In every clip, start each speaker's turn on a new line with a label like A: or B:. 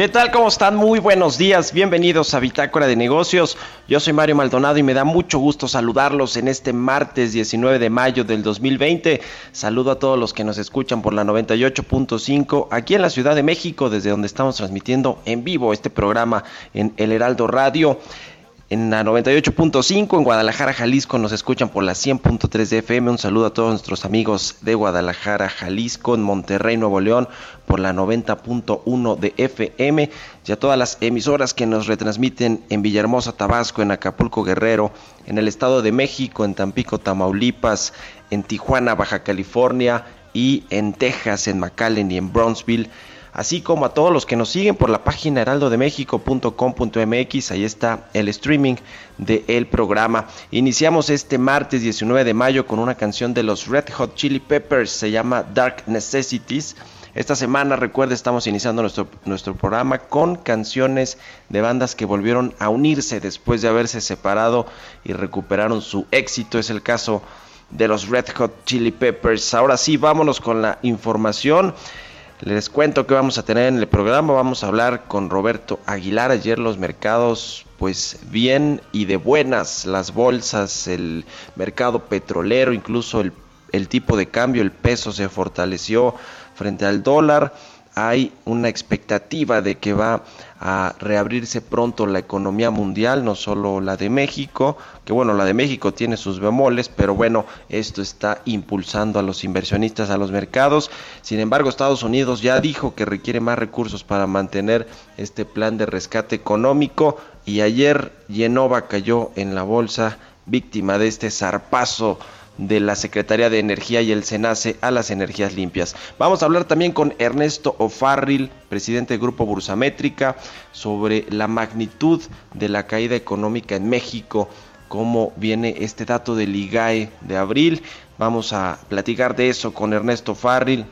A: ¿Qué tal? ¿Cómo están? Muy buenos días. Bienvenidos a Bitácora de Negocios. Yo soy Mario Maldonado y me da mucho gusto saludarlos en este martes 19 de mayo del 2020. Saludo a todos los que nos escuchan por la 98.5 aquí en la Ciudad de México, desde donde estamos transmitiendo en vivo este programa en El Heraldo Radio en la 98.5 en Guadalajara, Jalisco nos escuchan por la 100.3 de FM. Un saludo a todos nuestros amigos de Guadalajara, Jalisco, en Monterrey, Nuevo León por la 90.1 de FM y a todas las emisoras que nos retransmiten en Villahermosa, Tabasco, en Acapulco, Guerrero, en el Estado de México, en Tampico, Tamaulipas, en Tijuana, Baja California y en Texas, en McAllen y en Brownsville así como a todos los que nos siguen por la página heraldodemexico.com.mx, ahí está el streaming del programa. Iniciamos este martes 19 de mayo con una canción de los Red Hot Chili Peppers, se llama Dark Necessities. Esta semana, recuerda, estamos iniciando nuestro, nuestro programa con canciones de bandas que volvieron a unirse después de haberse separado y recuperaron su éxito. Es el caso de los Red Hot Chili Peppers. Ahora sí, vámonos con la información. Les cuento que vamos a tener en el programa, vamos a hablar con Roberto Aguilar. Ayer los mercados, pues bien y de buenas, las bolsas, el mercado petrolero, incluso el, el tipo de cambio, el peso se fortaleció frente al dólar. Hay una expectativa de que va a reabrirse pronto la economía mundial, no solo la de México, que bueno, la de México tiene sus bemoles, pero bueno, esto está impulsando a los inversionistas a los mercados. Sin embargo, Estados Unidos ya dijo que requiere más recursos para mantener este plan de rescate económico y ayer Genova cayó en la bolsa víctima de este zarpazo de la Secretaría de Energía y el SENACE a las energías limpias. Vamos a hablar también con Ernesto O'Farrill, presidente del Grupo Bursamétrica, sobre la magnitud de la caída económica en México, cómo viene este dato del IGAE de abril. Vamos a platicar de eso con Ernesto Farril,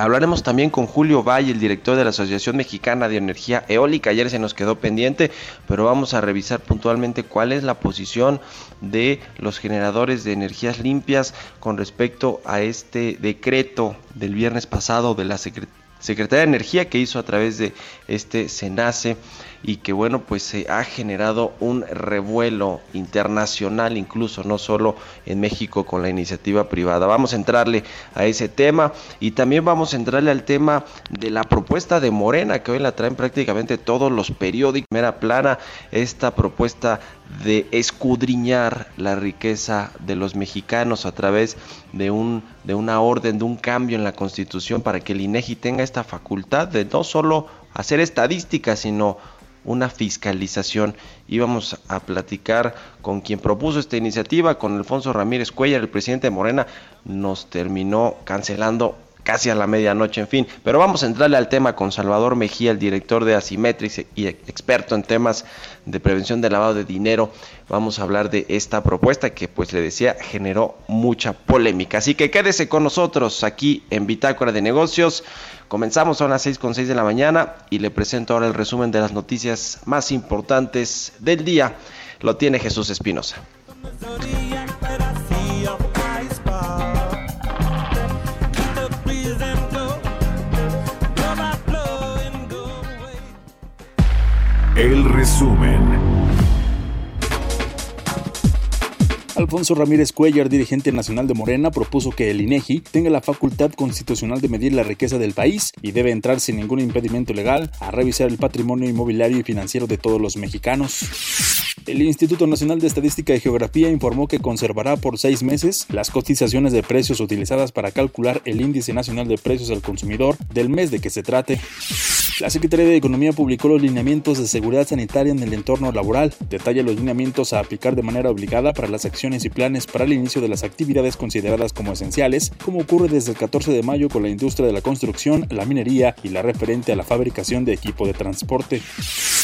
A: Hablaremos también con Julio Valle, el director de la Asociación Mexicana de Energía Eólica. Ayer se nos quedó pendiente, pero vamos a revisar puntualmente cuál es la posición de los generadores de energías limpias con respecto a este decreto del viernes pasado de la Secretaría de Energía que hizo a través de este SENACE y que bueno pues se ha generado un revuelo internacional incluso no solo en México con la iniciativa privada. Vamos a entrarle a ese tema y también vamos a entrarle al tema de la propuesta de Morena que hoy la traen prácticamente todos los periódicos. Primera plana esta propuesta de escudriñar la riqueza de los mexicanos a través de un de una orden de un cambio en la Constitución para que el INEGI tenga esta facultad de no solo hacer estadísticas sino una fiscalización. Íbamos a platicar con quien propuso esta iniciativa, con Alfonso Ramírez Cuellar, el presidente de Morena, nos terminó cancelando casi a la medianoche, en fin. Pero vamos a entrarle al tema con Salvador Mejía, el director de Asimetrix y experto en temas de prevención de lavado de dinero. Vamos a hablar de esta propuesta que, pues le decía, generó mucha polémica. Así que quédese con nosotros aquí en Bitácora de Negocios. Comenzamos a las 6 con 6 de la mañana y le presento ahora el resumen de las noticias más importantes del día. Lo tiene Jesús Espinosa.
B: Alfonso Ramírez Cuellar, dirigente nacional de Morena, propuso que el INEGI tenga la facultad constitucional de medir la riqueza del país y debe entrar sin ningún impedimento legal a revisar el patrimonio inmobiliario y financiero de todos los mexicanos. El Instituto Nacional de Estadística y Geografía informó que conservará por seis meses las cotizaciones de precios utilizadas para calcular el índice nacional de precios al consumidor del mes de que se trate. La Secretaría de Economía publicó los lineamientos de seguridad sanitaria en el entorno laboral. Detalla los lineamientos a aplicar de manera obligada para las acciones y planes para el inicio de las actividades consideradas como esenciales, como ocurre desde el 14 de mayo con la industria de la construcción, la minería y la referente a la fabricación de equipo de transporte.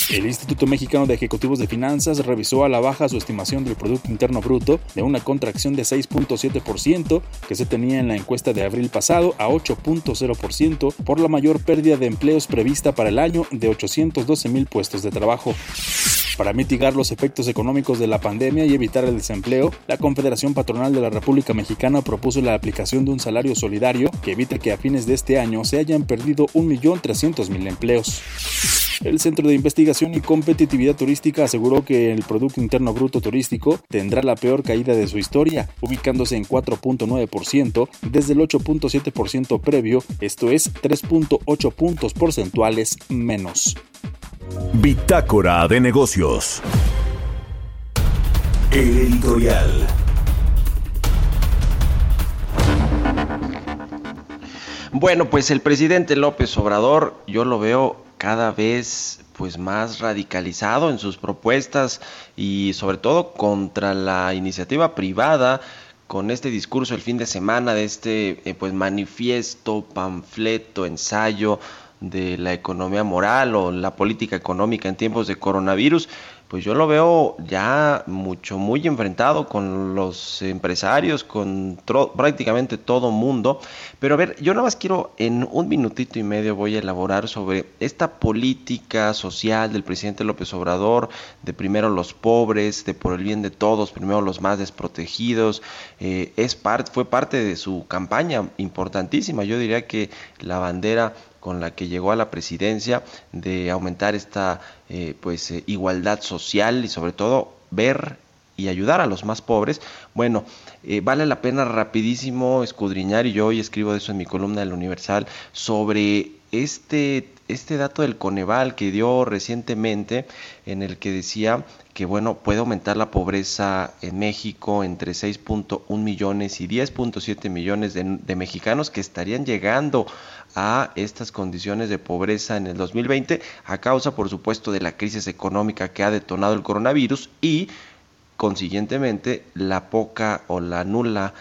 B: El Instituto Mexicano de Ejecutivos de Finanzas revisó a la baja su estimación del Producto Interno Bruto de una contracción de 6.7% que se tenía en la encuesta de abril pasado a 8.0% por la mayor pérdida de empleos prevista para el año de 812 mil puestos de trabajo. Para mitigar los efectos económicos de la pandemia y evitar el desempleo, la Confederación Patronal de la República Mexicana propuso la aplicación de un salario solidario que evite que a fines de este año se hayan perdido 1.300.000 empleos. El Centro de Investigación y Competitividad Turística aseguró que el Producto Interno Bruto Turístico tendrá la peor caída de su historia, ubicándose en 4.9% desde el 8.7% previo, esto es 3.8 puntos porcentuales menos.
C: Bitácora de negocios. El editorial.
A: Bueno, pues el presidente López Obrador, yo lo veo cada vez pues más radicalizado en sus propuestas y sobre todo contra la iniciativa privada con este discurso el fin de semana de este eh, pues manifiesto, panfleto, ensayo de la economía moral o la política económica en tiempos de coronavirus, pues yo lo veo ya mucho, muy enfrentado con los empresarios, con prácticamente todo mundo. Pero a ver, yo nada más quiero en un minutito y medio voy a elaborar sobre esta política social del presidente López Obrador, de primero los pobres, de por el bien de todos, primero los más desprotegidos. Eh, es parte, fue parte de su campaña importantísima. Yo diría que la bandera con la que llegó a la presidencia de aumentar esta eh, pues eh, igualdad social y sobre todo ver y ayudar a los más pobres. Bueno, eh, vale la pena rapidísimo escudriñar y yo hoy escribo de eso en mi columna del Universal sobre este este dato del Coneval que dio recientemente en el que decía que bueno puede aumentar la pobreza en México entre 6.1 millones y 10.7 millones de, mexicanos que estarían llegando a estas condiciones de pobreza en el 2020 a causa por supuesto de la crisis económica que ha detonado el coronavirus y consiguientemente la poca o la nula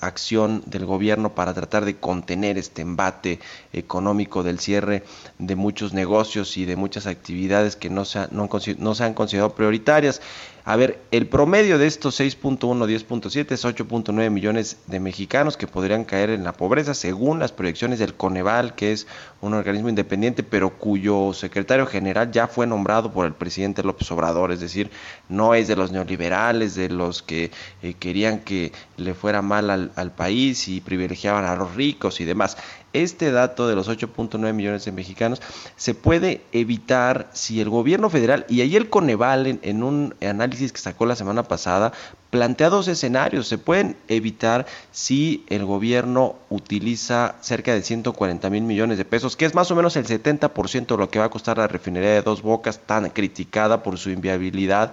A: acción del gobierno para tratar de contener este embate económico del cierre de muchos negocios y de muchas actividades que no se, no, no se han considerado prioritarias. A ver, el promedio de estos 6.1, 10.7 es 8.9 millones de mexicanos que podrían caer en la pobreza según las proyecciones del Coneval, que es un organismo independiente, pero cuyo secretario general ya fue nombrado por el presidente López Obrador, es decir, no es de los neoliberales, de los que eh, querían que le fuera mal al, país y privilegiaban a los ricos y demás. Este dato de los 8.9 millones de mexicanos se puede evitar si el gobierno federal, y ahí el Coneval en, un análisis que sacó la semana pasada, plantea dos escenarios. Se pueden evitar si el gobierno utiliza cerca de 140 mil millones de pesos, que es más o menos el 70% de lo que va a costar la refinería de dos bocas, tan criticada por su inviabilidad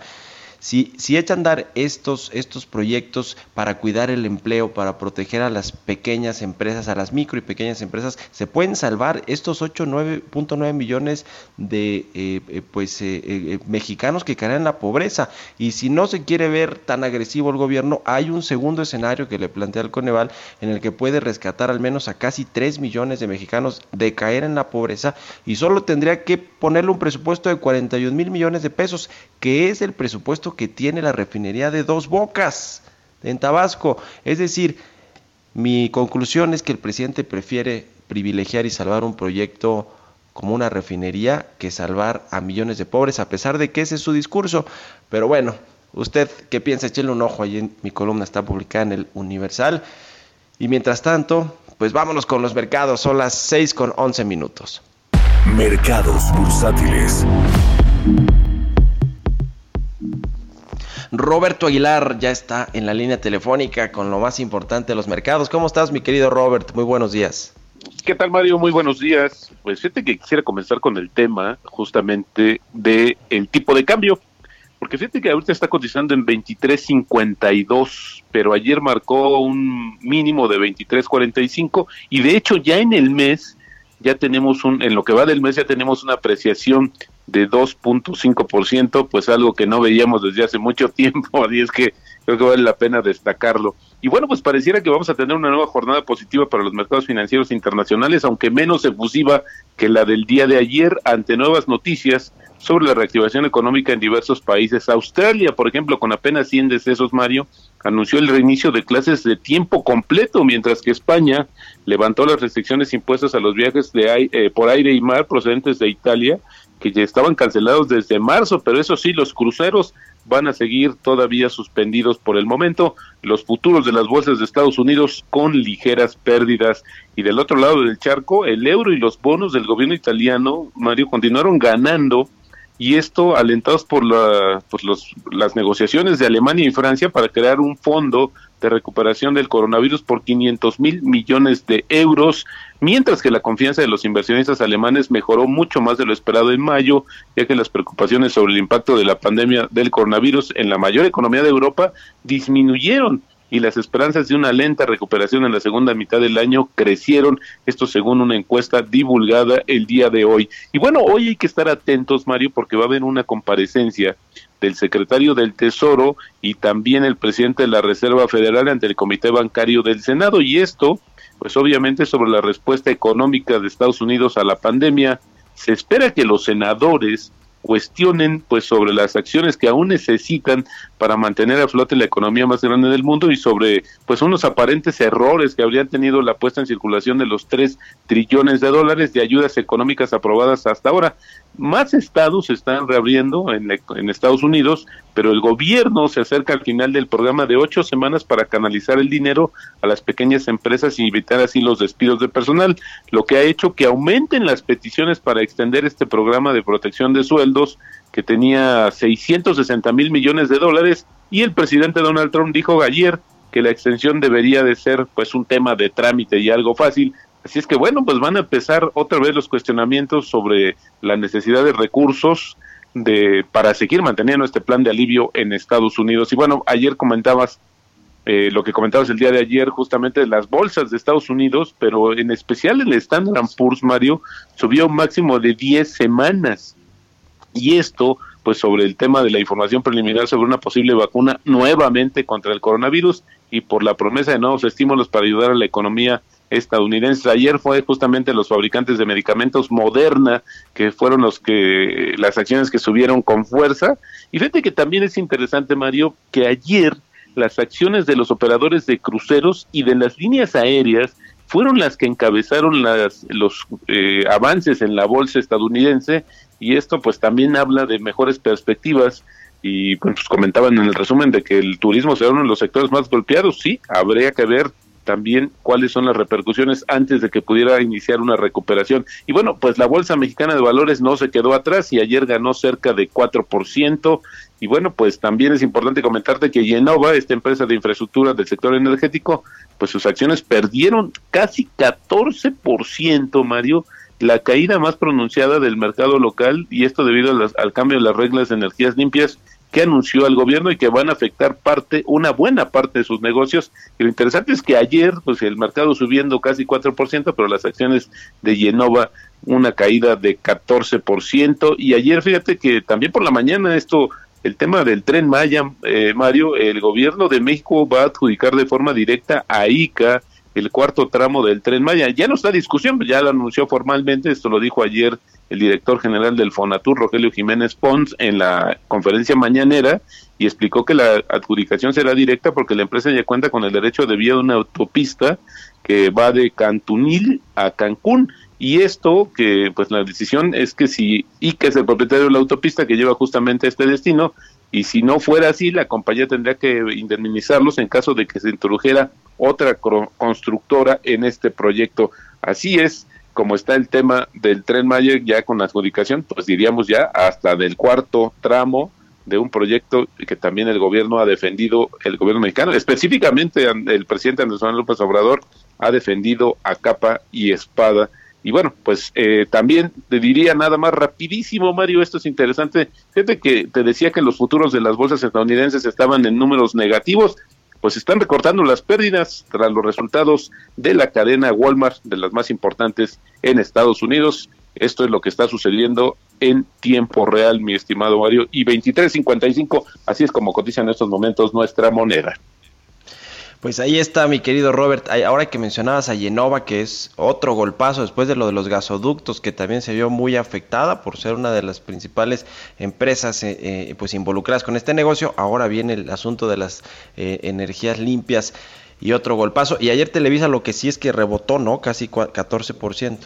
A: si, si echan dar estos, estos proyectos para cuidar el empleo, para proteger a las pequeñas empresas, a las micro y pequeñas empresas, se pueden salvar estos 8, 9.9 millones de eh, eh, pues, eh, mexicanos que caen en la pobreza. Y si no se quiere ver tan agresivo el gobierno, hay un segundo escenario que le plantea el Coneval en el que puede rescatar al menos a casi 3 millones de mexicanos de caer en la pobreza y solo tendría que ponerle un presupuesto de 41 mil millones de pesos, que es el presupuesto que tiene la refinería de dos bocas en Tabasco. Es decir, mi conclusión es que el presidente prefiere privilegiar y salvar un proyecto como una refinería que salvar a millones de pobres, a pesar de que ese es su discurso. Pero bueno, usted qué piensa, échale un ojo, ahí en mi columna está publicada en el Universal. Y mientras tanto, pues vámonos con los mercados, son las 6 con 11 minutos.
C: Mercados bursátiles.
A: Roberto Aguilar ya está en la línea telefónica con lo más importante de los mercados. ¿Cómo estás, mi querido Robert? Muy buenos días.
D: ¿Qué tal, Mario? Muy buenos días. Pues fíjate que quisiera comenzar con el tema justamente de el tipo de cambio, porque fíjate que ahorita está cotizando en 23.52, pero ayer marcó un mínimo de 23.45 y de hecho ya en el mes ya tenemos un, en lo que va del mes ya tenemos una apreciación de 2.5%, pues algo que no veíamos desde hace mucho tiempo, y es que creo que vale la pena destacarlo. Y bueno, pues pareciera que vamos a tener una nueva jornada positiva para los mercados financieros internacionales, aunque menos efusiva que la del día de ayer, ante nuevas noticias sobre la reactivación económica en diversos países. Australia, por ejemplo, con apenas 100 decesos, Mario, anunció el reinicio de clases de tiempo completo, mientras que España levantó las restricciones impuestas a los viajes de, eh, por aire y mar procedentes de Italia, que ya estaban cancelados desde marzo, pero eso sí, los cruceros van a seguir todavía suspendidos por el momento, los futuros de las bolsas de Estados Unidos con ligeras pérdidas. Y del otro lado del charco, el euro y los bonos del gobierno italiano, Mario, continuaron ganando y esto alentados por la, pues los, las negociaciones de Alemania y Francia para crear un fondo de recuperación del coronavirus por 500 mil millones de euros, mientras que la confianza de los inversionistas alemanes mejoró mucho más de lo esperado en mayo, ya que las preocupaciones sobre el impacto de la pandemia del coronavirus en la mayor economía de Europa disminuyeron y las esperanzas de una lenta recuperación en la segunda mitad del año crecieron, esto según una encuesta divulgada el día de hoy. Y bueno, hoy hay que estar atentos, Mario, porque va a haber una comparecencia del secretario del Tesoro y también el presidente de la Reserva Federal ante el Comité Bancario del Senado. Y esto, pues obviamente sobre la respuesta económica de Estados Unidos a la pandemia, se espera que los senadores cuestionen pues sobre las acciones que aún necesitan para mantener a flote la economía más grande del mundo y sobre pues unos aparentes errores que habrían tenido la puesta en circulación de los 3 trillones de dólares de ayudas económicas aprobadas hasta ahora. Más estados se están reabriendo en, en Estados Unidos, pero el gobierno se acerca al final del programa de ocho semanas para canalizar el dinero a las pequeñas empresas y evitar así los despidos de personal, lo que ha hecho que aumenten las peticiones para extender este programa de protección de sueldos que tenía 660 mil millones de dólares y el presidente Donald Trump dijo ayer que la extensión debería de ser pues un tema de trámite y algo fácil. Así es que bueno, pues van a empezar otra vez los cuestionamientos sobre la necesidad de recursos de para seguir manteniendo este plan de alivio en Estados Unidos. Y bueno, ayer comentabas eh, lo que comentabas el día de ayer, justamente las bolsas de Estados Unidos, pero en especial el Standard Poor's, Mario, subió un máximo de 10 semanas. Y esto, pues sobre el tema de la información preliminar sobre una posible vacuna nuevamente contra el coronavirus y por la promesa de nuevos estímulos para ayudar a la economía estadounidense. Ayer fue justamente los fabricantes de medicamentos Moderna que fueron los que las acciones que subieron con fuerza. Y fíjate que también es interesante, Mario, que ayer las acciones de los operadores de cruceros y de las líneas aéreas fueron las que encabezaron las, los eh, avances en la bolsa estadounidense y esto pues también habla de mejores perspectivas y pues comentaban en el resumen de que el turismo será uno de los sectores más golpeados, sí, habría que ver también cuáles son las repercusiones antes de que pudiera iniciar una recuperación. Y bueno, pues la Bolsa Mexicana de Valores no se quedó atrás y ayer ganó cerca de 4%. Y bueno, pues también es importante comentarte que Yenova, esta empresa de infraestructura del sector energético, pues sus acciones perdieron casi 14%, Mario, la caída más pronunciada del mercado local y esto debido al cambio de las reglas de energías limpias que anunció el gobierno y que van a afectar parte, una buena parte de sus negocios. Y lo interesante es que ayer, pues el mercado subiendo casi 4%, pero las acciones de Yenova una caída de 14%. Y ayer, fíjate que también por la mañana esto, el tema del tren Maya, eh, Mario, el gobierno de México va a adjudicar de forma directa a ICA el cuarto tramo del tren Maya. Ya no está discusión, ya lo anunció formalmente, esto lo dijo ayer el director general del Fonatur, Rogelio Jiménez Pons, en la conferencia mañanera y explicó que la adjudicación será directa porque la empresa ya cuenta con el derecho de vía de una autopista que va de Cantunil a Cancún. Y esto, que pues la decisión es que si ICA es el propietario de la autopista que lleva justamente a este destino, y si no fuera así, la compañía tendría que indemnizarlos en caso de que se introdujera otra constructora en este proyecto. Así es como está el tema del tren Mayer ya con la adjudicación, pues diríamos ya hasta del cuarto tramo de un proyecto que también el gobierno ha defendido, el gobierno mexicano, específicamente el presidente Andrés Manuel López Obrador ha defendido a capa y espada. Y bueno, pues eh, también te diría nada más rapidísimo, Mario, esto es interesante. Fíjate que te decía que los futuros de las bolsas estadounidenses estaban en números negativos, pues están recortando las pérdidas tras los resultados de la cadena Walmart, de las más importantes en Estados Unidos. Esto es lo que está sucediendo en tiempo real, mi estimado Mario, y 23.55, así es como cotiza en estos momentos nuestra moneda.
A: Pues ahí está, mi querido Robert. Ahora que mencionabas a Genova, que es otro golpazo después de lo de los gasoductos, que también se vio muy afectada por ser una de las principales empresas eh, eh, pues involucradas con este negocio. Ahora viene el asunto de las eh, energías limpias y otro golpazo. Y ayer Televisa lo que sí es que rebotó, ¿no? Casi 14%.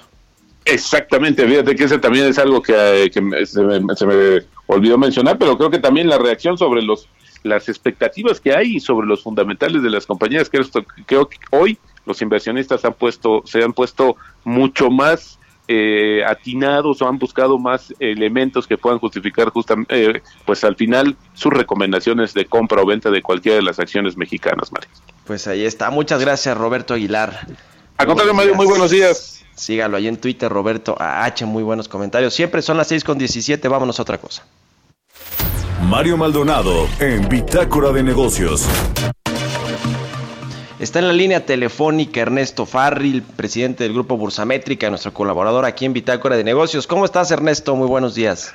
D: Exactamente, fíjate que ese también es algo que, me, se, me, olvidó mencionar, pero creo que también la reacción sobre los las expectativas que hay sobre los fundamentales de las compañías, que creo que hoy los inversionistas han puesto, se han puesto mucho más eh, atinados o han buscado más elementos que puedan justificar justamente, eh, pues al final sus recomendaciones de compra o venta de cualquiera de las acciones mexicanas, Mario.
A: Pues ahí está. Muchas gracias, Roberto Aguilar.
D: A contrario, Mario, muy buenos días.
A: Sígalo ahí en Twitter, Roberto H. Muy buenos comentarios. Siempre son las 6 con 17. Vámonos a otra cosa.
C: Mario Maldonado en Bitácora de Negocios.
A: Está en la línea telefónica Ernesto Farril, presidente del Grupo Bursamétrica, nuestro colaborador aquí en Bitácora de Negocios. ¿Cómo estás, Ernesto? Muy buenos días.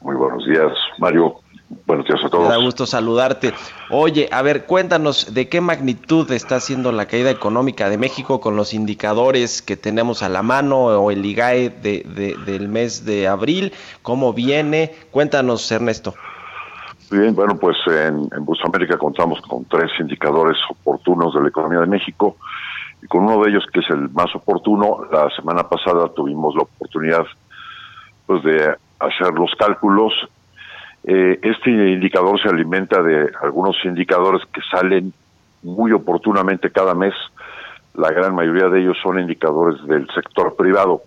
E: Muy buenos días, Mario. Buenos días a todos.
A: Me da gusto saludarte. Oye, a ver, cuéntanos de qué magnitud está siendo la caída económica de México con los indicadores que tenemos a la mano o el IGAE del mes de abril. ¿Cómo viene? Cuéntanos, Ernesto.
E: Bien, bueno, pues en, en América contamos con tres indicadores oportunos de la economía de México y con uno de ellos que es el más oportuno, la semana pasada tuvimos la oportunidad pues de hacer los cálculos. Eh, este indicador se alimenta de algunos indicadores que salen muy oportunamente cada mes. La gran mayoría de ellos son indicadores del sector privado.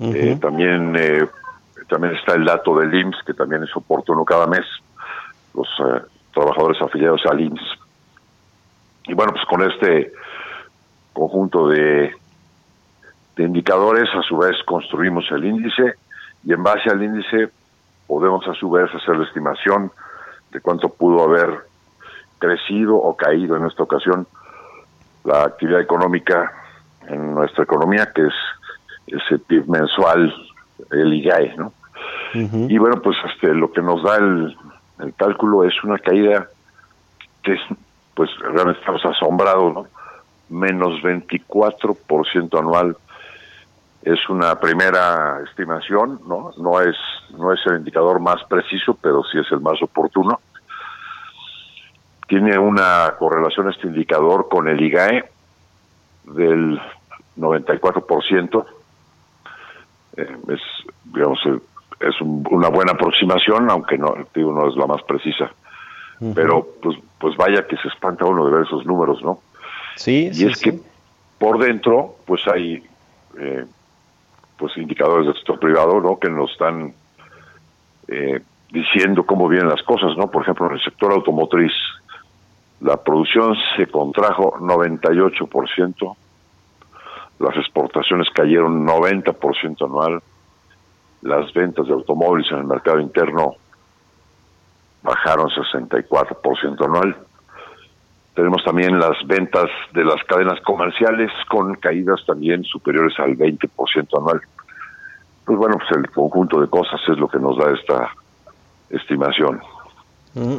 E: eh, también eh, también está el dato del IMSS, que también es oportuno cada mes, los eh, trabajadores afiliados al IMSS. Y bueno, pues con este conjunto de, de indicadores, a su vez construimos el índice y en base al índice podemos a su vez hacer la estimación de cuánto pudo haber crecido o caído en esta ocasión la actividad económica en nuestra economía, que es ese PIB mensual el IGAE, ¿no? Y bueno, pues este, lo que nos da el, cálculo es una caída que es, pues realmente estamos asombrados, ¿no? Menos 24% anual es una primera estimación, ¿no? No es, no es el indicador más preciso, pero sí es el más oportuno. Tiene una correlación este indicador con el IGAE del 94%, eh, es, digamos, es una buena aproximación, aunque no, digo, no es la más precisa. Pero, pues, pues vaya que se espanta uno de ver esos números, ¿no?
A: Sí,
E: y es que por dentro, pues hay, eh, pues indicadores del sector privado, ¿no? Que nos están eh, diciendo cómo vienen las cosas, ¿no? Por ejemplo, en el sector automotriz, la producción se contrajo 98%, las exportaciones cayeron 90% anual, las ventas de automóviles en el mercado interno bajaron 64% anual. Tenemos también las ventas de las cadenas comerciales con caídas también superiores al 20% anual. Pues bueno, pues el conjunto de cosas es lo que nos da esta estimación.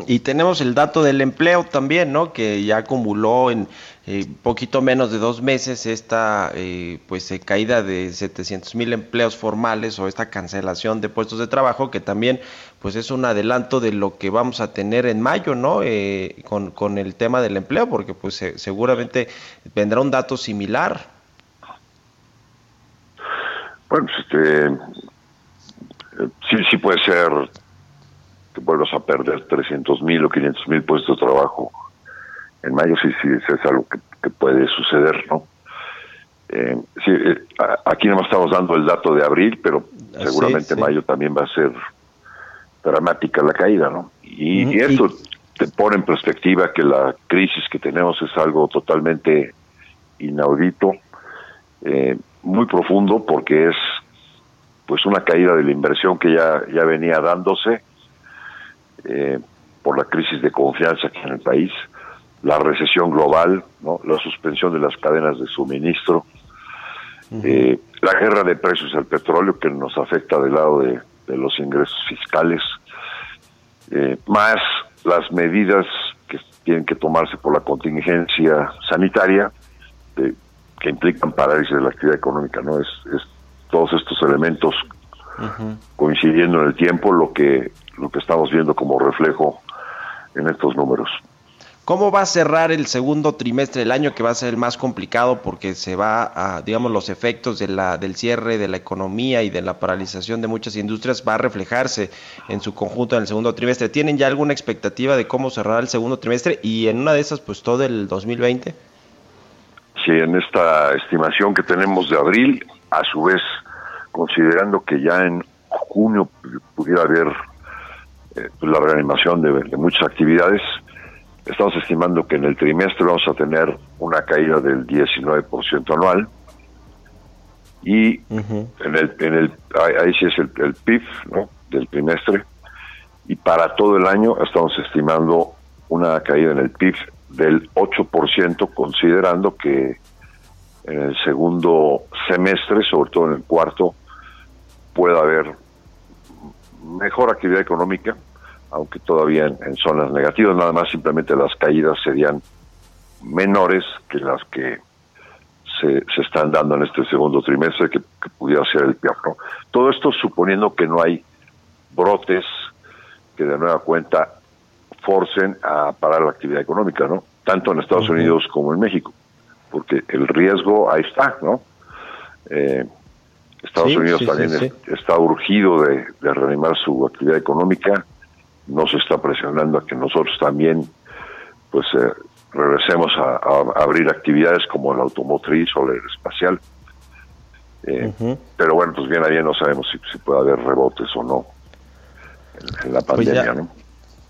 A: Y tenemos el dato del empleo también, ¿no? Que ya acumuló en eh, poquito menos de dos meses esta eh, pues eh, caída de 700 mil empleos formales o esta cancelación de puestos de trabajo que también pues es un adelanto de lo que vamos a tener en mayo, ¿no? con, con el tema del empleo, porque pues seguramente vendrá un dato similar.
E: Bueno, pues este, sí, sí puede ser que vuelvas a perder 300 mil o 500 mil puestos de trabajo en mayo, sí, sí, es algo que, puede suceder, ¿no? Eh, sí, eh, aquí no estamos dando el dato de abril, pero seguramente mayo también va a ser dramática la caída, ¿no? Y, esto te pone en perspectiva que la crisis que tenemos es algo totalmente inaudito, eh, muy profundo, porque es pues una caída de la inversión que ya, ya venía dándose eh, por la crisis de confianza aquí en el país, la recesión global, ¿no? la suspensión de las cadenas de suministro, eh, la guerra de precios del petróleo que nos afecta del lado de, los ingresos fiscales, eh, más las medidas que tienen que tomarse por la contingencia sanitaria que implican parálisis de la actividad económica, ¿no? Es, es todos estos elementos coincidiendo en el tiempo lo que lo que estamos viendo como reflejo en estos números.
A: ¿Cómo va a cerrar el segundo trimestre del año que va a ser el más complicado porque se va a, digamos, los efectos de la, del cierre de la economía y de la paralización de muchas industrias va a reflejarse en su conjunto en el segundo trimestre? ¿Tienen ya alguna expectativa de cómo cerrar el segundo trimestre y en una de esas pues todo el 2020?
E: Sí, en esta estimación que tenemos de abril, a su vez considerando que ya en junio pudiera haber eh, pues, la reanimación de, muchas actividades, estamos estimando que en el trimestre vamos a tener una caída del 19% anual y en el, en el ahí sí es el, el PIB ¿no? del trimestre y para todo el año estamos estimando una caída en el PIB del 8% considerando que en el segundo semestre, sobre todo en el cuarto, pueda haber mejor actividad económica, aunque todavía en, zonas negativas, nada más simplemente las caídas serían menores que las que se, se están dando en este segundo trimestre, que, pudiera ser el peor. Todo esto suponiendo que no hay brotes que de nueva cuenta forcen a parar la actividad económica, ¿no? Tanto en Estados Unidos como en México, porque el riesgo ahí está, ¿no? Eh, Estados Unidos también está urgido de, reanimar su actividad económica, no se está presionando a que nosotros también pues eh, regresemos a, abrir actividades como la automotriz o la aeroespacial. Eh, pero bueno, pues bien, ahí no sabemos si, puede haber rebotes o no en, la pues pandemia, ¿no?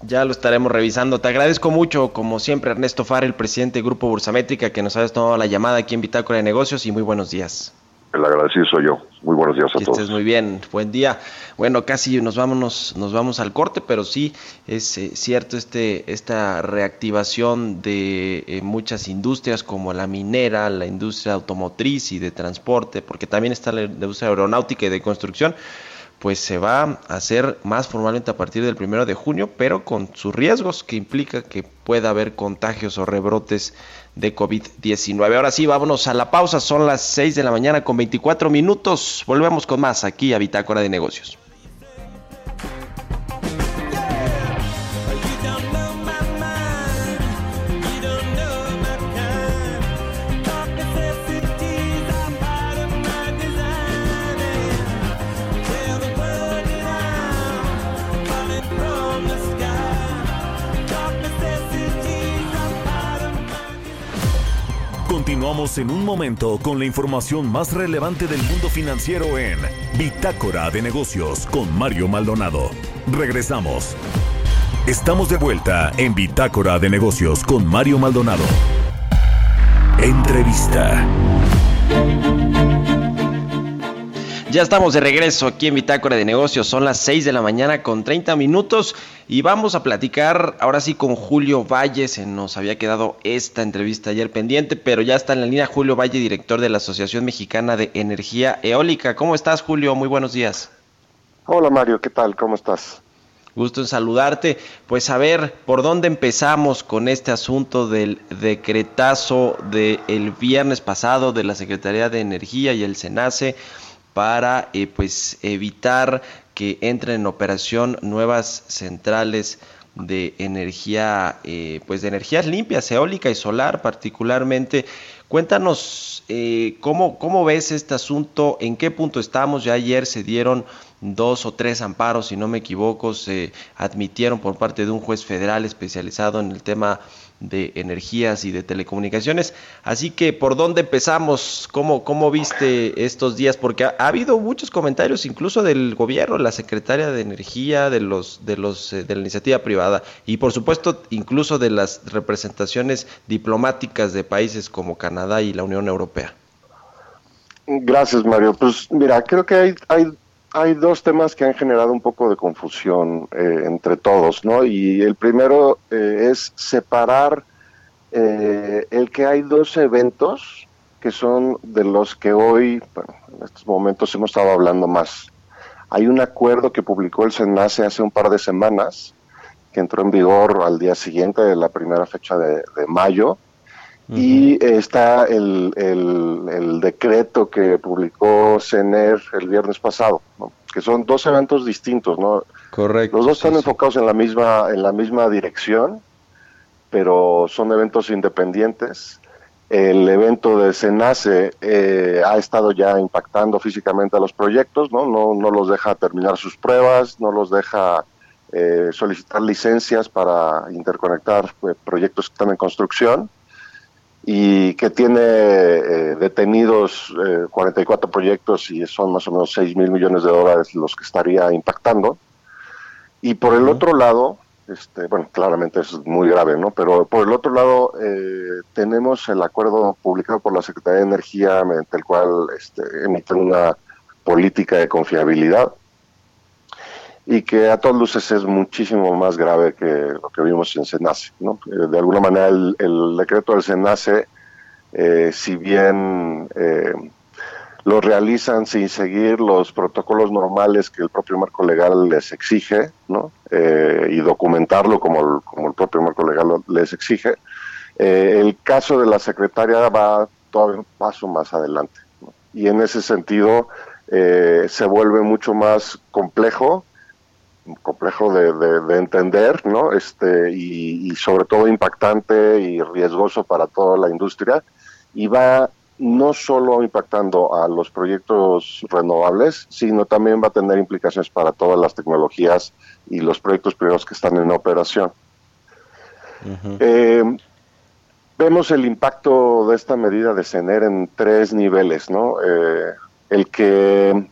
A: Ya lo estaremos revisando. Te agradezco mucho, como siempre, Ernesto Far, el presidente del Grupo Bursamétrica, que nos hayas tomado la llamada aquí en Bitácora de Negocios y muy buenos días.
E: El agradecido soy yo. Muy buenos días a todos.
A: Estés muy bien, buen día. Bueno, casi nos vamos, nos vamos al corte, pero sí es eh, cierto este, esta reactivación de eh, muchas industrias como la minera, la industria automotriz y de transporte, porque también está la industria aeronáutica y de construcción pues se va a hacer más formalmente a partir del primero de junio, pero con sus riesgos que implica que pueda haber contagios o rebrotes de COVID-19. Ahora sí, vámonos a la pausa, son las 6 de la mañana con 24 minutos. Volvemos con más aquí a Bitácora de Negocios.
C: En un momento con la información más relevante del mundo financiero en Bitácora de Negocios con Mario Maldonado. Regresamos. Estamos de vuelta en Bitácora de Negocios con Mario Maldonado. Entrevista.
A: Ya estamos de regreso aquí en Bitácora de Negocios. Son las 6 de la mañana con 30 minutos y vamos a platicar ahora sí con Julio Valle. Se nos había quedado esta entrevista ayer pendiente, pero ya está en la línea Julio Valle, director de la Asociación Mexicana de Energía Eólica. ¿Cómo estás, Julio? Muy buenos días.
F: Hola, Mario. ¿Qué tal? ¿Cómo estás?
A: Gusto en saludarte. Pues a ver, ¿por dónde empezamos con este asunto del decretazo del viernes pasado de la Secretaría de Energía y el SENACE? para eh, pues evitar que entren en operación nuevas centrales de energía eh, pues de energías limpias eólica y solar particularmente. Cuéntanos eh, cómo, cómo ves este asunto en qué punto estamos. Ya ayer se dieron dos o tres amparos si no me equivoco se admitieron por parte de un juez federal especializado en el tema de energías y de telecomunicaciones. Así que, ¿por dónde empezamos? ¿Cómo, cómo viste estos días? Porque ha, habido muchos comentarios, incluso del gobierno, la secretaria de Energía, de los, de los, eh, de la iniciativa privada, y por supuesto, incluso de las representaciones diplomáticas de países como Canadá y la Unión Europea.
F: Gracias, Mario. Pues mira, creo que hay, hay, hay dos temas que han generado un poco de confusión eh, entre todos, ¿no? Y el primero eh, es separar eh, el que hay dos eventos que son de los que hoy, en estos momentos hemos estado hablando más. Hay un acuerdo que publicó el SENACE hace un par de semanas, que entró en vigor al día siguiente de la primera fecha de mayo, y está el, el, decreto que publicó CENER el viernes pasado, que son dos eventos distintos, ¿no?
A: Correcto.
F: Los dos están enfocados en la misma en la misma dirección, pero son eventos independientes. El evento de CENACE eh, ha estado ya impactando físicamente a los proyectos, ¿no? No, no los deja terminar sus pruebas, no los deja eh, solicitar licencias para interconectar eh, proyectos que están en construcción y que tiene eh, detenidos 44 eh, proyectos y son más o menos 6 mil millones de dólares los que estaría impactando. Y por el otro lado, este, bueno, claramente es muy grave, ¿no? Pero por el otro lado, eh, tenemos el acuerdo publicado por la Secretaría de Energía, mediante el cual este, emiten una política de confiabilidad y que a todas luces es muchísimo más grave que lo que vimos en SENACE. ¿no? Eh, de alguna manera el, decreto del SENACE, eh, si bien eh, lo realizan sin seguir los protocolos normales que el propio marco legal les exige, ¿no? y documentarlo como el, como el propio marco legal les exige, el caso de la secretaria va todavía un paso más adelante. Y en ese sentido se vuelve mucho más complejo complejo de, entender, ¿no? Este, y, sobre todo impactante y riesgoso para toda la industria. Y va no solo impactando a los proyectos renovables, sino también va a tener implicaciones para todas las tecnologías y los proyectos privados que están en operación. Eh, vemos el impacto de esta medida de CENER en tres niveles, ¿no? Eh, el que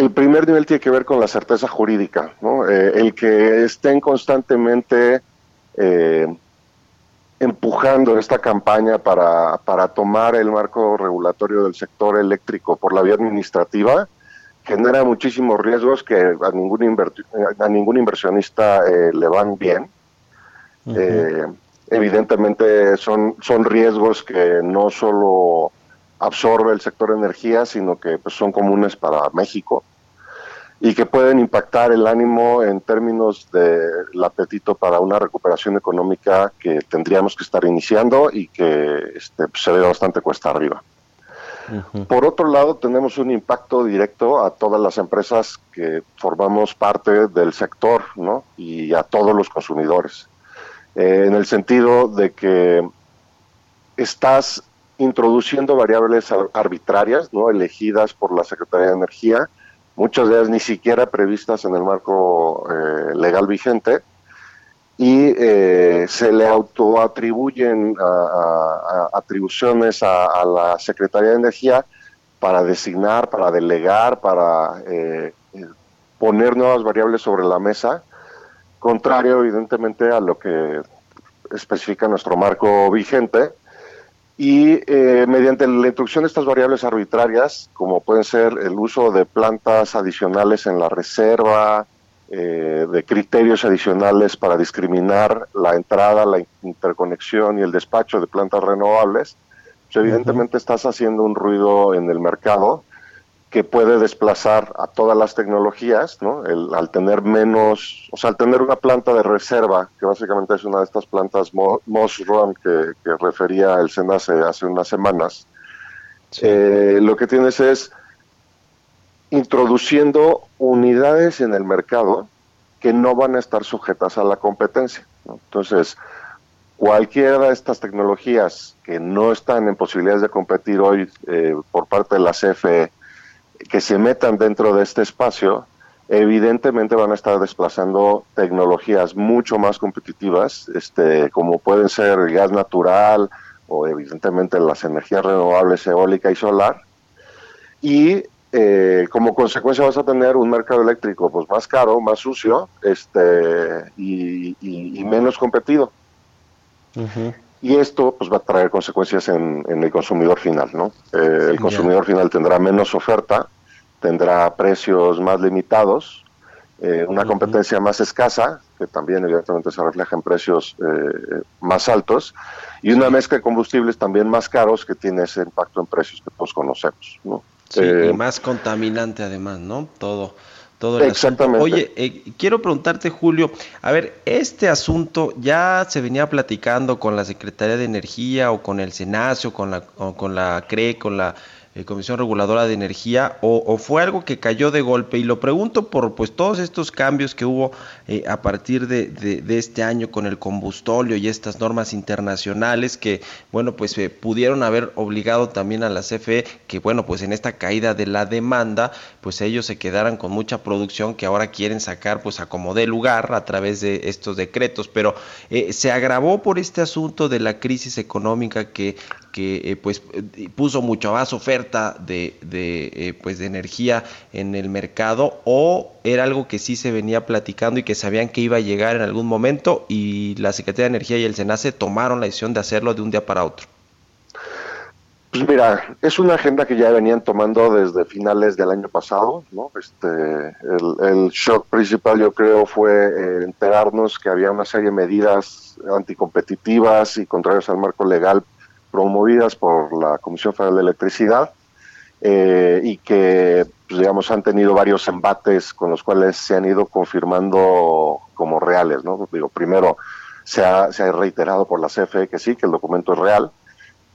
F: el primer nivel tiene que ver con la certeza jurídica, eh, el que estén constantemente eh, empujando esta campaña para, tomar el marco regulatorio del sector eléctrico por la vía administrativa genera muchísimos riesgos que a ningún, a ningún inversionista eh, le van bien. evidentemente son, son riesgos que no solo absorbe el sector energía, sino que pues, son comunes para México y que pueden impactar el ánimo en términos del apetito para una recuperación económica que tendríamos que estar iniciando y que este, pues, se ve bastante cuesta arriba. Por otro lado, tenemos un impacto directo a todas las empresas que formamos parte del sector ¿no? y a todos los consumidores, eh, en el sentido de que estás introduciendo variables arbitrarias, no elegidas por la Secretaría de Energía, muchas de ellas ni siquiera previstas en el marco eh, legal vigente, y eh, se le autoatribuyen atribuciones a, la Secretaría de Energía para designar, para delegar, para eh, poner nuevas variables sobre la mesa, contrario evidentemente a lo que especifica nuestro marco vigente, y eh, mediante la introducción de estas variables arbitrarias, como pueden ser el uso de plantas adicionales en la reserva, eh, de criterios adicionales para discriminar la entrada, la interconexión y el despacho de plantas renovables, pues evidentemente estás haciendo un ruido en el mercado que puede desplazar a todas las tecnologías, ¿no? El, al tener menos, o sea, al tener una planta de reserva, que básicamente es una de estas plantas Moss Run que, refería el SENACE hace unas semanas, eh, lo que tienes es introduciendo unidades en el mercado que no van a estar sujetas a la competencia. Entonces, cualquiera de estas tecnologías que no están en posibilidades de competir hoy eh, por parte de la CFE, que se metan dentro de este espacio, evidentemente van a estar desplazando tecnologías mucho más competitivas, este, como pueden ser el gas natural o evidentemente las energías renovables eólica y solar. Y eh, como consecuencia vas a tener un mercado eléctrico pues más caro, más sucio, este, y, menos competido. Y esto pues va a traer consecuencias en, el consumidor final, ¿no? Eh, el consumidor final tendrá menos oferta, tendrá precios más limitados, eh, una competencia más escasa, que también evidentemente se refleja en precios eh, más altos, y una mezcla de combustibles también más caros que tiene ese impacto en precios que todos conocemos. ¿no?
A: Sí, y eh, más contaminante además, ¿no? Todo. Todo el Exactamente. Oye, quiero preguntarte, Julio, a ver, este asunto ya se venía platicando con la Secretaría de Energía o con el SENACE con la, o con la CRE, con la eh, Comisión Reguladora de Energía o, fue algo que cayó de golpe? Y lo pregunto por pues todos estos cambios que hubo eh, a partir de, de, este año con el combustóleo y estas normas internacionales que, bueno, pues eh, pudieron haber obligado también a la CFE que, bueno, pues en esta caída de la demanda, pues ellos se quedaran con mucha producción que ahora quieren sacar pues a como de lugar a través de estos decretos, pero se agravó por este asunto de la crisis económica que, que pues puso mucho más oferta de, de, eh, pues de energía en el mercado o era algo que sí se venía platicando y que sabían que iba a llegar en algún momento y la Secretaría de Energía y el SENACE tomaron la decisión de hacerlo de un día para otro?
F: Pues mira, es una agenda que ya venían tomando desde finales del año pasado, ¿no? Este, el, shock principal yo creo fue eh, enterarnos que había una serie de medidas anticompetitivas y contrarias al marco legal promovidas por la Comisión Federal de Electricidad eh, y que, pues, digamos, han tenido varios embates con los cuales se han ido confirmando como reales, ¿no? Digo, primero se ha, se ha reiterado por la CFE que sí, que el documento es real,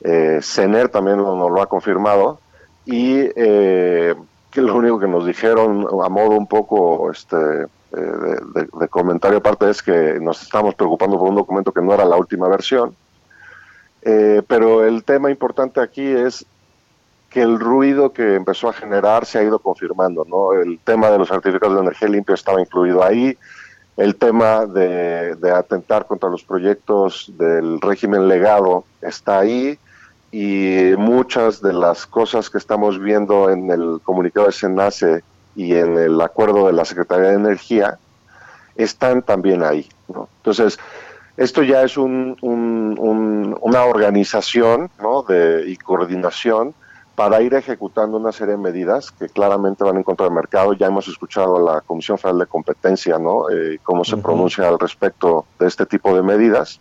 F: eh, CENER también nos lo ha confirmado y eh, que lo único que nos dijeron a modo un poco este, eh, de, de, comentario aparte es que nos estamos preocupando por un documento que no era la última versión eh, pero el tema importante aquí es que el ruido que empezó a generar se ha ido confirmando, ¿no? El tema de los certificados de energía limpia estaba incluido ahí, el tema de, atentar contra los proyectos del régimen legado está ahí y muchas de las cosas que estamos viendo en el comunicado de SENACE y en el acuerdo de la Secretaría de Energía están también ahí, ¿no? Entonces, esto ya es un, una organización de, y coordinación para ir ejecutando una serie de medidas que claramente van en contra del mercado. Ya hemos escuchado a la Comisión Federal de Competencia, ¿no? Eh, cómo se pronuncia al respecto de este tipo de medidas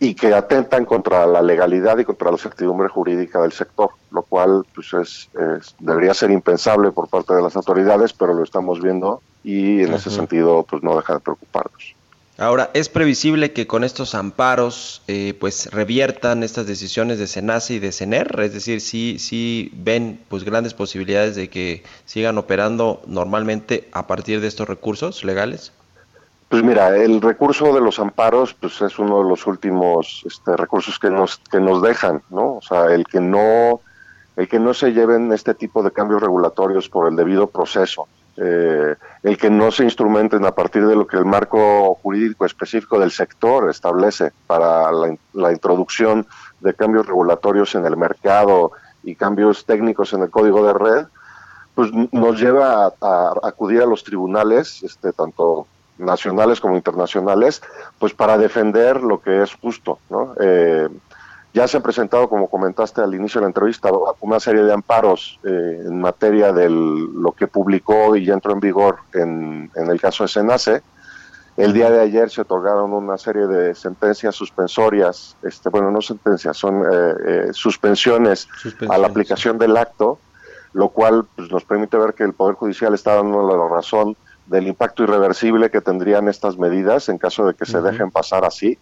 F: y que atentan contra la legalidad y contra la certidumbre jurídica del sector, lo cual pues es, debería ser impensable por parte de las autoridades, pero lo estamos viendo y en ese sentido pues no deja de preocuparnos.
A: Ahora, ¿es previsible que con estos amparos eh, pues reviertan estas decisiones de SENACE y de CENER? Es decir, ¿sí, sí ven pues grandes posibilidades de que sigan operando normalmente a partir de estos recursos legales?
F: Pues mira, el recurso de los amparos pues es uno de los últimos este, recursos que nos, que nos dejan, ¿no? O sea, el que no el que no se lleven este tipo de cambios regulatorios por el debido proceso eh, el que no se instrumenten a partir de lo que el marco jurídico específico del sector establece para la, introducción de cambios regulatorios en el mercado y cambios técnicos en el código de red, pues nos lleva a, acudir a los tribunales, este, tanto nacionales como internacionales, pues para defender lo que es justo, ¿no? Eh, ya se han presentado, como comentaste al inicio de la entrevista, una serie de amparos eh, en materia de lo que publicó y ya entró en vigor en, el caso de Senace. El día de ayer se otorgaron una serie de sentencias suspensorias, este, bueno, no sentencias, son eh, eh, suspensiones, a la aplicación del acto, lo cual pues, nos permite ver que el Poder Judicial está dando la razón del impacto irreversible que tendrían estas medidas en caso de que se dejen pasar así.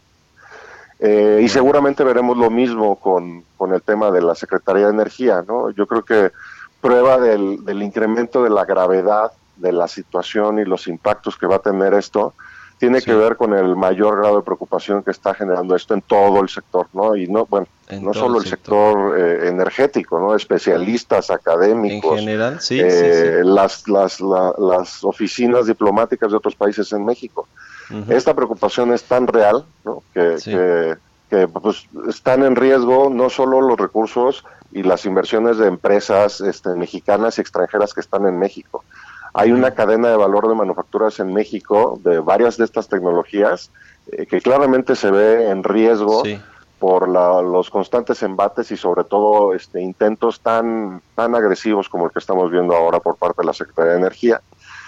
F: Eh, y seguramente veremos lo mismo con, con, el tema de la Secretaría de Energía, ¿no? Yo creo que prueba del, del, incremento de la gravedad de la situación y los impactos que va a tener esto tiene que ver con el mayor grado de preocupación que está generando esto en todo el sector, ¿no? Y no, bueno, no solo el sector, eh, energético, ¿no? especialistas, académicos,
A: en general, sí,
F: eh, Las, las, las oficinas diplomáticas de otros países en México. Esta preocupación es tan real ¿no? que, que, pues, están en riesgo no solo los recursos y las inversiones de empresas este, mexicanas y extranjeras que están en México. Hay una cadena de valor de manufacturas en México de varias de estas tecnologías eh, que claramente se ve en riesgo. Sí por los constantes embates y sobre todo este, intentos tan, tan agresivos como el que estamos viendo ahora por parte de la Secretaría de Energía.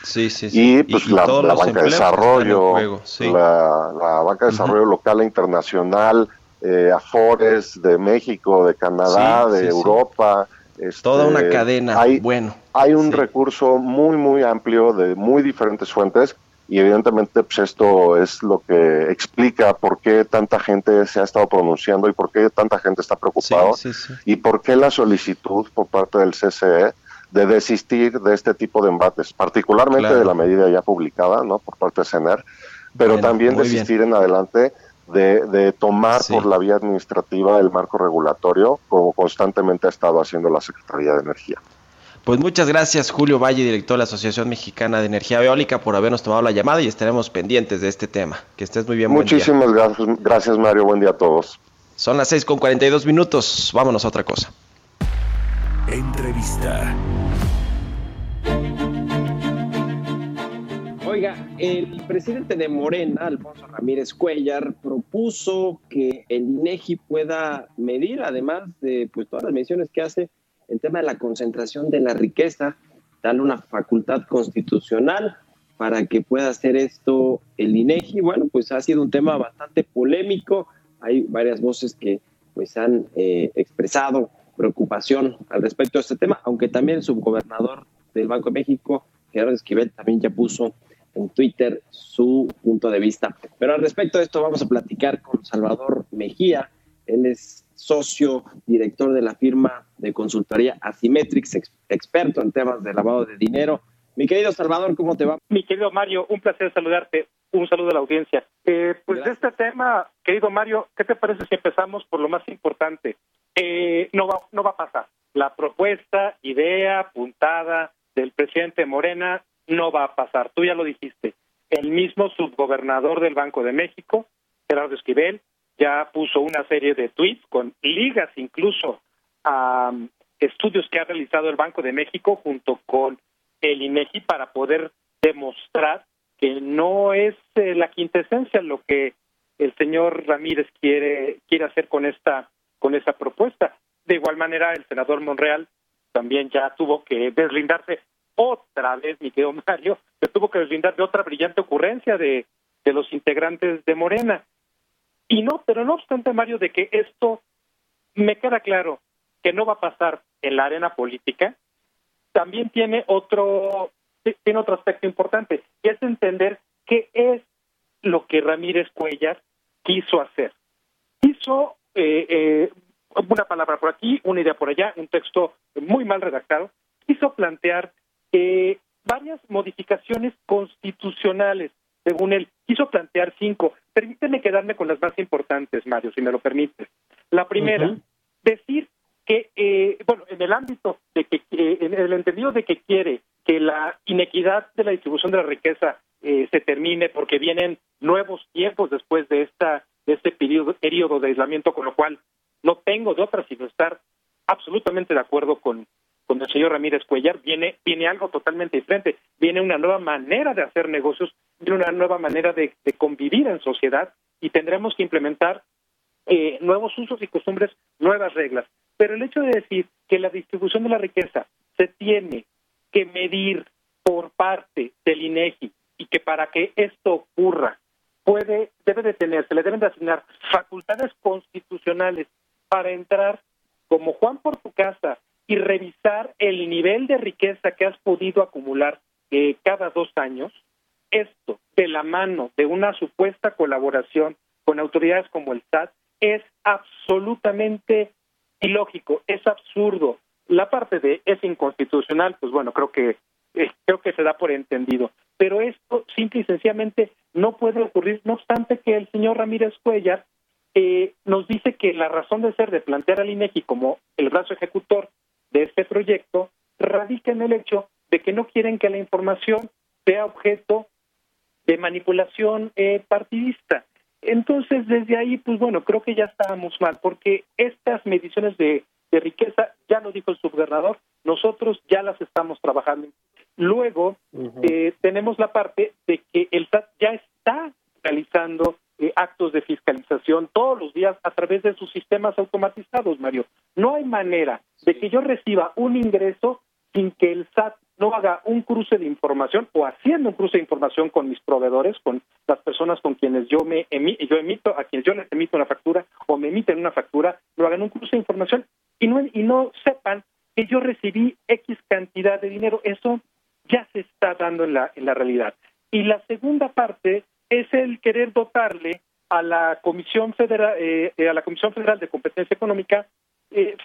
A: Sí, sí,
F: sí. Y pues la, banca de desarrollo, la, banca de desarrollo local e internacional, eh, Afores de México, de Canadá, de Europa.
A: Este, Toda una cadena.
F: Hay,
A: bueno.
F: Hay un recurso muy, muy amplio de muy diferentes fuentes y evidentemente pues esto es lo que explica por qué tanta gente se ha estado pronunciando y por qué tanta gente está preocupada y por qué la solicitud por parte del CCE de desistir de este tipo de embates, particularmente de la medida ya publicada ¿no? por parte de CENER, pero también desistir en adelante de, de tomar por la vía administrativa el marco regulatorio, como constantemente ha estado haciendo la Secretaría de Energía.
A: Pues muchas gracias Julio Valle, director de la Asociación Mexicana de Energía Eólica, por habernos tomado la llamada y estaremos pendientes de este tema. Que estés muy bien.
F: Muchísimas gracias, gracias Mario, buen día a todos.
A: Son las 6 con 42 minutos, vámonos a otra cosa.
C: Entrevista.
A: Oiga, el presidente de Morena, Alfonso Ramírez Cuellar, propuso que el INEGI pueda medir, además de pues, todas las mediciones que hace, el tema de la concentración de la riqueza, darle una facultad constitucional para que pueda hacer esto el INEGI. Bueno, pues ha sido un tema bastante polémico. Hay varias voces que pues han eh, expresado preocupación al respecto de este tema, aunque también el subgobernador del Banco de México, Gerardo Esquivel, también ya puso en Twitter su punto de vista. Pero al respecto de esto vamos a platicar con Salvador Mejía. Él es socio, director de la firma de consultoría Asimetrix, experto en temas de lavado de dinero. Mi querido Salvador, ¿cómo te va?
G: Mi querido Mario, un placer saludarte. Un saludo a la audiencia. Eh, pues de este tema, querido Mario, ¿qué te parece si empezamos por lo más importante? Eh, no, va, no va a pasar. La propuesta, idea, puntada del presidente Morena no va a pasar. Tú ya lo dijiste. El mismo subgobernador del Banco de México, Gerardo Esquivel, ya puso una serie de tweets con ligas incluso a um, estudios que ha realizado el Banco de México junto con el INEGI para poder demostrar que no es eh, la quintesencia lo que el señor Ramírez quiere quiere hacer con esta con esa propuesta. De igual manera, el senador Monreal también ya tuvo que deslindarse otra vez, mi querido Mario, se tuvo que deslindar de otra brillante ocurrencia de, de los integrantes de Morena. Y no, pero no obstante, Mario, de que esto me queda claro que no va a pasar en la arena política, también tiene otro, tiene otro aspecto importante, y es entender qué es lo que Ramírez Cuellar quiso hacer. Quiso eh, eh, una palabra por aquí, una idea por allá, un texto muy mal redactado, quiso plantear eh, varias modificaciones constitucionales según él. Quiso plantear cinco. Permíteme quedarme con las más importantes, Mario, si me lo permites. La primera, decir que, eh, bueno, en el ámbito de que, eh, en el entendido de que quiere que la inequidad de la distribución de la riqueza eh, se termine porque vienen nuevos tiempos después de esta de este periodo, periodo de aislamiento, con lo cual no tengo de otra sino estar absolutamente de acuerdo con, con el señor Ramírez Cuellar, viene, viene algo totalmente diferente, viene una nueva manera de hacer negocios, viene una nueva manera de, convivir en sociedad y tendremos que implementar eh, nuevos usos y costumbres, nuevas reglas. Pero el hecho de decir que la distribución de la riqueza se tiene que medir por parte del INEGI y que para que esto ocurra puede debe de tener, le deben de asignar facultades constitucionales para entrar como Juan por tu casa y revisar el nivel de riqueza que has podido acumular eh, cada dos años, esto de la mano de una supuesta colaboración con autoridades como el SAT es absolutamente ilógico, es absurdo. La parte de es inconstitucional, pues bueno, creo que eh, creo que se da por entendido. Pero esto simple y sencillamente no puede ocurrir, no obstante que el señor Ramírez Cuellar eh, nos dice que la razón de ser de plantear al INEGI como el brazo ejecutor de este proyecto radica en el hecho de que no quieren que la información sea objeto de manipulación eh, partidista. Entonces, desde ahí, pues bueno, creo que ya estábamos mal, porque estas mediciones de, riqueza, ya lo dijo el subgobernador, nosotros ya las estamos trabajando. Luego, eh, tenemos la parte de que el SAT ya está realizando eh, actos de fiscalización todos los días a través de sus sistemas automatizados, Mario. No hay manera de que yo reciba un ingreso sin que el SAT no haga un cruce de información o haciendo un cruce de información con mis proveedores, con las personas con quienes yo me yo emito, a quienes yo les emito una factura o me emiten una factura, lo hagan un cruce de información y no, y no sepan que yo recibí X cantidad de dinero. Eso está dando en la, en la realidad. Y la segunda parte es el querer dotarle a la Comisión Federal, eh, a la Comisión Federal de Competencia Económica eh,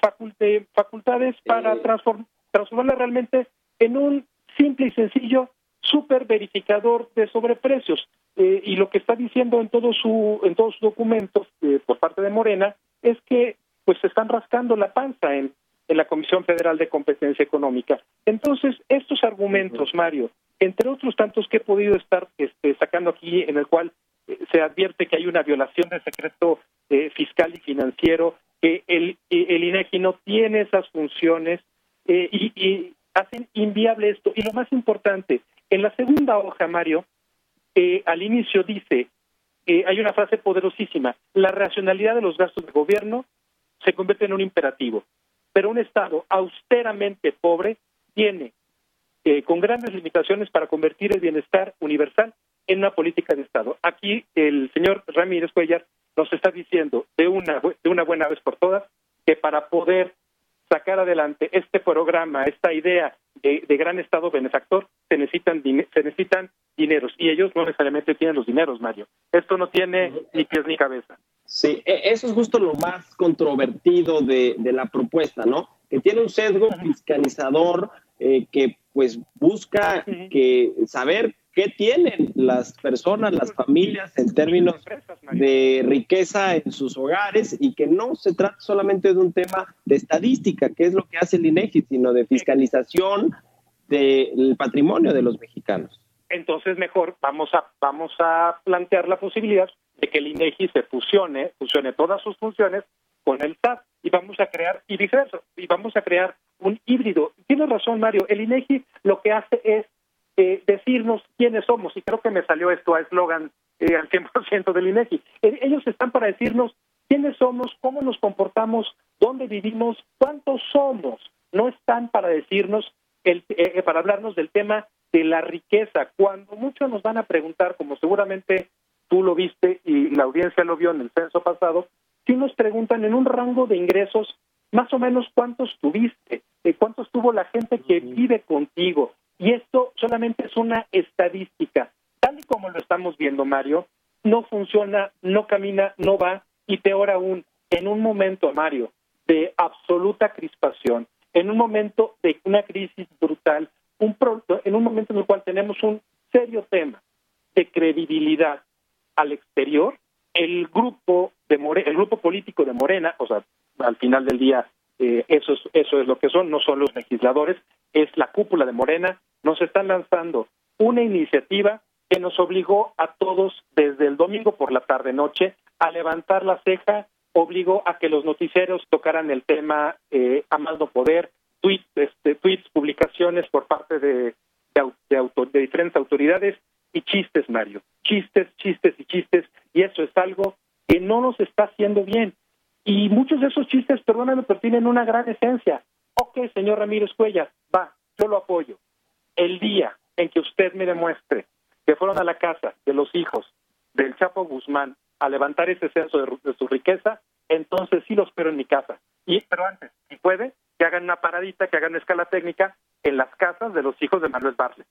G: facultades para transformarla realmente en un simple y sencillo super verificador de sobreprecios. Eh, y lo que está diciendo en todo su en todos sus documentos eh, por parte de Morena es que pues se están rascando la panza en, en la Comisión Federal de Competencia Económica. Entonces, argumentos, Mario, entre otros tantos que he podido estar este, sacando aquí, en el cual eh, se advierte que hay una violación del secreto fiscal y financiero, que el, el INEGI no tiene esas funciones y, y, hacen inviable esto. Y lo más importante, en la segunda hoja, Mario, eh, al inicio dice, eh, hay una frase poderosísima, la racionalidad de los gastos de gobierno se convierte en un imperativo, pero un Estado austeramente pobre tiene, eh, con grandes limitaciones para convertir el bienestar universal en una política de Estado. Aquí el señor Ramírez Cuellar nos está diciendo de una, de una buena vez por todas que para poder sacar adelante este programa, esta idea de, gran Estado benefactor, se necesitan, se necesitan dineros y ellos no necesariamente tienen los dineros, Mario. Esto no tiene ni pies ni cabeza.
A: Sí, e, eso es justo lo más controvertido de, la propuesta, ¿no? Que tiene un sesgo fiscalizador eh, que pues busca que saber qué tienen las personas, las familias en términos de riqueza en sus hogares y que no se trata solamente de un tema de estadística, que es lo que hace el INEGI, sino de fiscalización del patrimonio de los mexicanos.
G: Entonces, mejor vamos a vamos a plantear la posibilidad de que el INEGI se fusione, fusione todas sus funciones con el SAT y vamos a crear y y vamos a crear un híbrido. Tienes razón, Mario, el INEGI lo que hace es eh, decirnos quiénes somos, y creo que me salió esto a eslogan eh, al 100% del INEGI. Eh, ellos están para decirnos quiénes somos, cómo nos comportamos, dónde vivimos, cuántos somos. No están para decirnos, el, eh, para hablarnos del tema de la riqueza. Cuando muchos nos van a preguntar, como seguramente tú lo viste y la audiencia lo vio en el censo pasado, si nos preguntan en un rango de ingresos más o menos cuántos tuviste, cuántos tuvo la gente que vive contigo, y esto solamente es una estadística. Tal y como lo estamos viendo, Mario, no funciona, no camina, no va, y peor aún, en un momento, Mario, de absoluta crispación, en un momento de una crisis brutal, un en un momento en el cual tenemos un serio tema de credibilidad al exterior, el grupo de el grupo político de Morena, o sea, al final del día eh, eso, es, eso es lo que son, no son los legisladores, es la cúpula de Morena, nos están lanzando una iniciativa que nos obligó a todos desde el domingo por la tarde noche a levantar la ceja, obligó a que los noticieros tocaran el tema eh, a más no poder, tweets, este, tweets, publicaciones por parte de, de, de diferentes autoridades y chistes, Mario, chistes, chistes y chistes, y eso es algo que no nos está haciendo bien. Y muchos de esos chistes, perdóname, pero tienen una gran esencia. Ok, señor Ramírez Cuellar, va, yo lo apoyo. El día en que usted me demuestre que fueron a la casa de los hijos del Chapo Guzmán a levantar ese censo de, su riqueza, entonces sí lo espero en mi casa. Y, pero antes, si puede, que hagan una paradita, que hagan escala técnica en las casas de los hijos de Manuel Barle.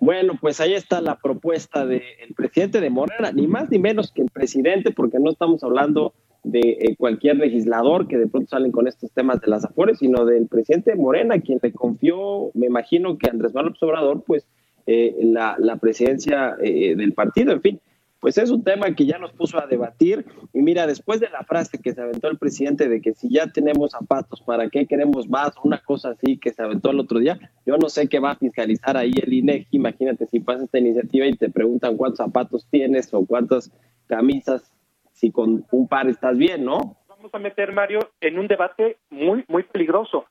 A: Bueno, pues ahí está la propuesta del presidente de Morena, ni más ni menos que el presidente, porque no estamos hablando de eh, cualquier legislador que de pronto salen con estos temas de las afores, sino del presidente Morena, quien le confió, me imagino que Andrés Manuel Obrador, pues eh, la, la, presidencia eh, del partido. En fin, pues es un tema que ya nos puso a debatir. Y mira, después de la frase que se aventó el presidente de que si ya tenemos zapatos, ¿para qué queremos más? Una cosa así que se aventó el otro día, yo no sé qué va a fiscalizar ahí el INEGI. Imagínate si pasa esta iniciativa y te preguntan cuántos zapatos tienes o cuántas camisas, si con un par estás bien, ¿no?
G: Vamos a meter, Mario, en un debate muy, muy peligroso.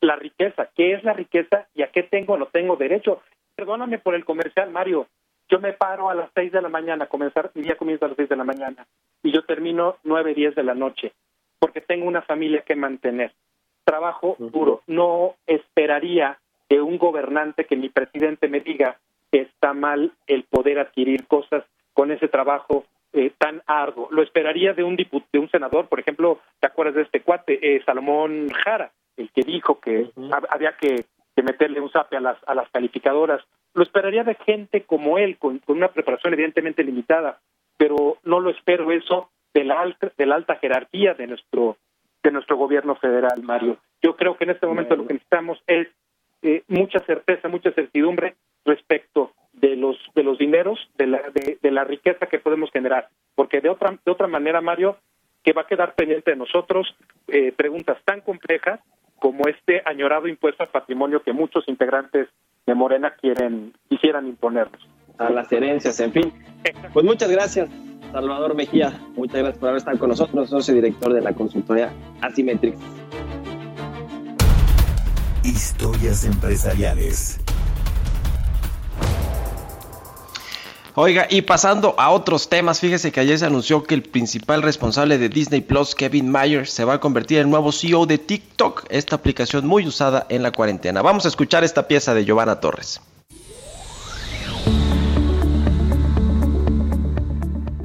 G: La riqueza, ¿qué es la riqueza y a qué tengo o no tengo derecho? Perdóname por el comercial, Mario. Yo me paro a las seis de la mañana, comenzar, mi día comienza a las seis de la mañana y yo termino nueve, diez de la noche, porque tengo una familia que mantener. Trabajo duro. No esperaría de un gobernante que mi presidente me diga que está mal el poder adquirir cosas con ese trabajo eh, tan arduo. Lo esperaría de un de un senador, por ejemplo, ¿te acuerdas de este cuate, eh, Salomón Jara, el que dijo que había que de meterle un zape a las, a las calificadoras. Lo esperaría de gente como él, con, una preparación evidentemente limitada, pero no lo espero eso de la alta, de la alta jerarquía de nuestro, de nuestro gobierno federal, Mario. Yo creo que en este momento lo que necesitamos es eh, mucha certeza, mucha certidumbre respecto de los de los dineros, de la, de, la riqueza que podemos generar, porque de otra de otra manera, Mario, que va a quedar pendiente de nosotros eh, preguntas tan complejas como este añorado impuesto al patrimonio que muchos integrantes de Morena quieren quisieran imponernos.
A: A las herencias, en fin. Pues muchas gracias, Salvador Mejía. Muchas gracias por haber estado con nosotros, socio director de la consultoría Asimetrix.
C: Historias empresariales.
A: Oiga, y pasando a otros temas, fíjese que ayer se anunció que el principal responsable de Disney Plus, Kevin Mayer, se va a convertir en nuevo CEO de TikTok, esta aplicación muy usada en la cuarentena. Vamos a escuchar esta pieza de Giovanna Torres.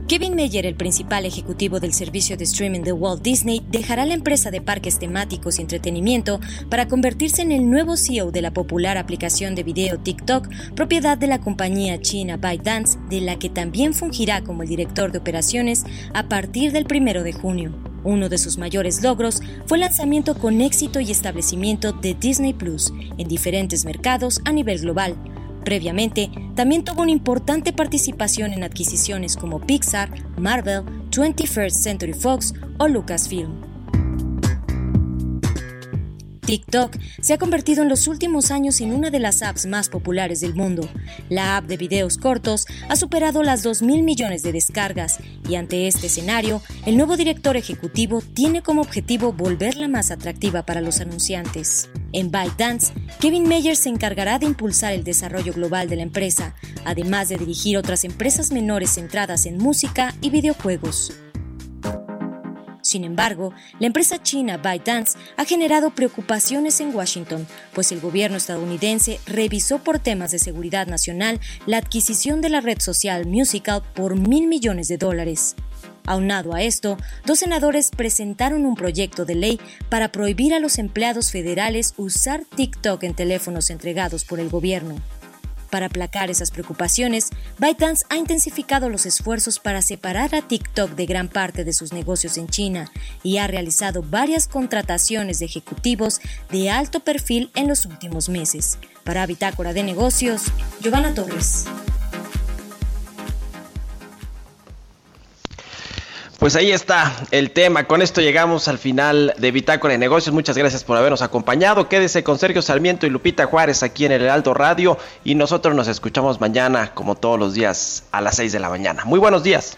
H: Kevin Mayer, el principal ejecutivo del servicio de streaming de Walt Disney, dejará la empresa de parques temáticos y entretenimiento para convertirse en el nuevo CEO de la popular aplicación de video TikTok, propiedad de la compañía china ByteDance, de la que también fungirá como el director de operaciones a partir del 1 de junio. Uno de sus mayores logros fue el lanzamiento con éxito y establecimiento de Disney Plus en diferentes mercados a nivel global, Previamente, también tuvo una importante participación en adquisiciones como Pixar, Marvel, 21st Century Fox o Lucasfilm. TikTok se ha convertido en los últimos años en una de las apps más populares del mundo. La app de videos cortos ha superado las 2 mil millones de descargas y ante este escenario, el nuevo director ejecutivo tiene como objetivo volverla más atractiva para los anunciantes. En ByteDance, Kevin Mayer se encargará de impulsar el desarrollo global de la empresa, además de dirigir otras empresas menores centradas en música y videojuegos. Sin embargo, la empresa china ByteDance ha generado preocupaciones en Washington, pues el gobierno estadounidense revisó por temas de seguridad nacional la adquisición de la red social Musical por mil millones de dólares. Aunado a esto, dos senadores presentaron un proyecto de ley para prohibir a los empleados federales usar TikTok en teléfonos entregados por el gobierno. Para aplacar esas preocupaciones, ByteDance ha intensificado los esfuerzos para separar a TikTok de gran parte de sus negocios en China y ha realizado varias contrataciones de ejecutivos de alto perfil en los últimos meses. Para Bitácora de Negocios, Giovanna Torres.
A: Pues ahí está el tema. Con esto llegamos al final de Bitácora de Negocios. Muchas gracias por habernos acompañado. Quédese con Sergio Sarmiento y Lupita Juárez aquí en el Heraldo Radio. Y nosotros nos escuchamos mañana, como todos los días, a las 6 de la mañana. Muy buenos días.